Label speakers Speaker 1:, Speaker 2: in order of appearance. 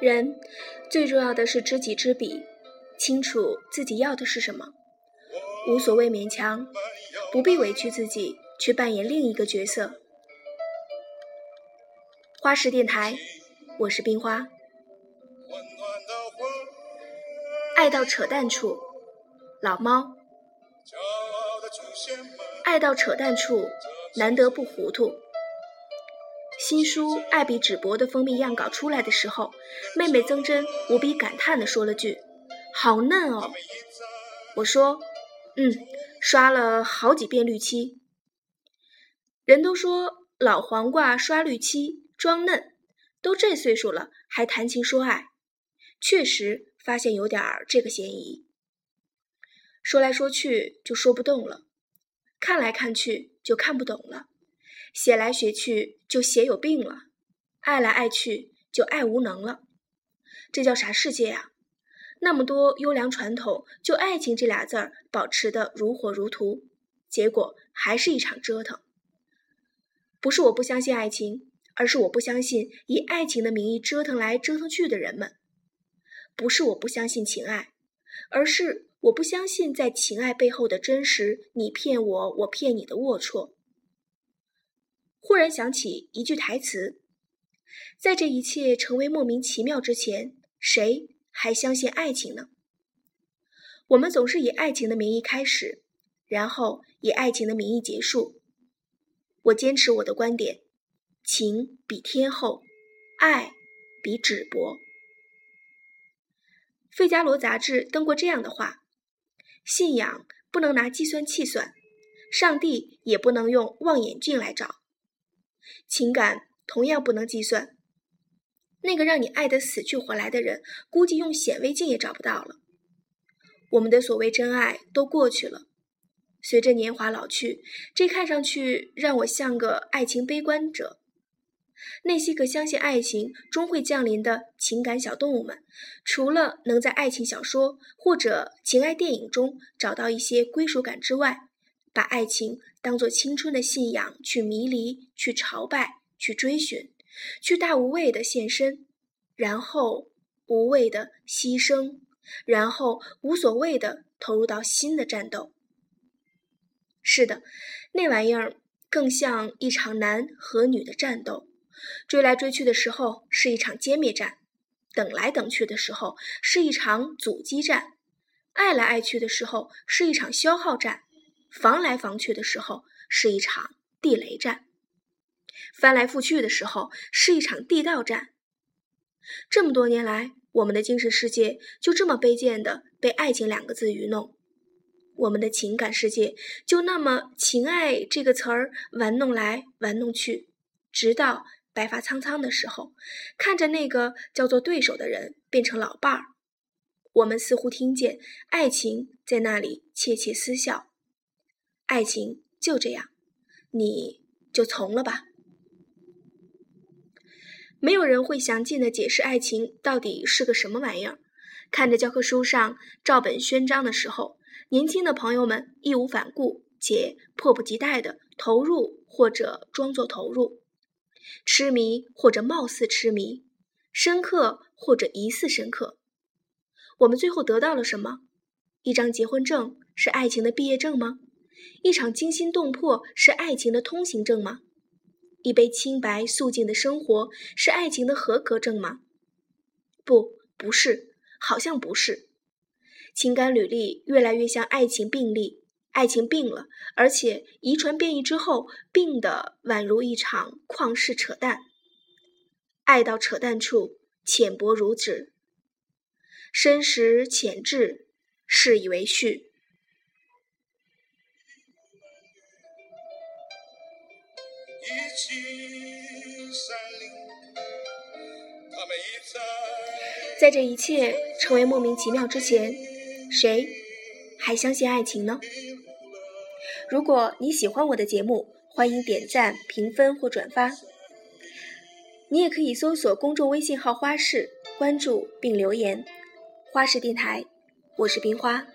Speaker 1: 人最重要的是知己知彼，清楚自己要的是什么，无所谓勉强，不必委屈自己去扮演另一个角色。花式电台，我是冰花。爱到扯淡处，老猫。爱到扯淡处，难得不糊涂。新书《爱比纸薄》的封面样稿出来的时候，妹妹曾真无比感叹地说了句：“好嫩哦。”我说：“嗯，刷了好几遍绿漆。”人都说老黄瓜刷绿漆装嫩，都这岁数了还谈情说爱，确实发现有点儿这个嫌疑。说来说去就说不动了。看来看去就看不懂了，写来写去就写有病了，爱来爱去就爱无能了，这叫啥世界啊？那么多优良传统，就爱情这俩字儿保持的如火如荼，结果还是一场折腾。不是我不相信爱情，而是我不相信以爱情的名义折腾来折腾去的人们。不是我不相信情爱，而是。我不相信在情爱背后的真实，你骗我，我骗你的龌龊。忽然想起一句台词：在这一切成为莫名其妙之前，谁还相信爱情呢？我们总是以爱情的名义开始，然后以爱情的名义结束。我坚持我的观点：情比天厚，爱比纸薄。《费加罗》杂志登过这样的话。信仰不能拿计算器算，上帝也不能用望远镜来找，情感同样不能计算。那个让你爱得死去活来的人，估计用显微镜也找不到了。我们的所谓真爱都过去了，随着年华老去，这看上去让我像个爱情悲观者。那些个相信爱情终会降临的情感小动物们，除了能在爱情小说或者情爱电影中找到一些归属感之外，把爱情当作青春的信仰去迷离、去朝拜、去追寻、去大无畏的献身，然后无畏的牺牲，然后无所谓的投入到新的战斗。是的，那玩意儿更像一场男和女的战斗。追来追去的时候是一场歼灭战，等来等去的时候是一场阻击战，爱来爱去的时候是一场消耗战，防来防去的时候是一场地雷战，翻来覆去的时候是一场地道战。这么多年来，我们的精神世界就这么卑贱的被爱情两个字愚弄，我们的情感世界就那么情爱这个词儿玩弄来玩弄去，直到。白发苍苍的时候，看着那个叫做对手的人变成老伴儿，我们似乎听见爱情在那里窃窃私笑。爱情就这样，你就从了吧。没有人会详尽的解释爱情到底是个什么玩意儿。看着教科书上照本宣章的时候，年轻的朋友们义无反顾且迫不及待的投入或者装作投入。痴迷或者貌似痴迷，深刻或者疑似深刻，我们最后得到了什么？一张结婚证是爱情的毕业证吗？一场惊心动魄是爱情的通行证吗？一杯清白素净的生活是爱情的合格证吗？不，不是，好像不是。情感履历越来越像爱情病例。爱情病了，而且遗传变异之后，病的宛如一场旷世扯淡。爱到扯淡处，浅薄如纸，深时浅至，是以为序。在这一切成为莫名其妙之前，谁还相信爱情呢？如果你喜欢我的节目，欢迎点赞、评分或转发。你也可以搜索公众微信号“花式”，关注并留言。花式电台，我是冰花。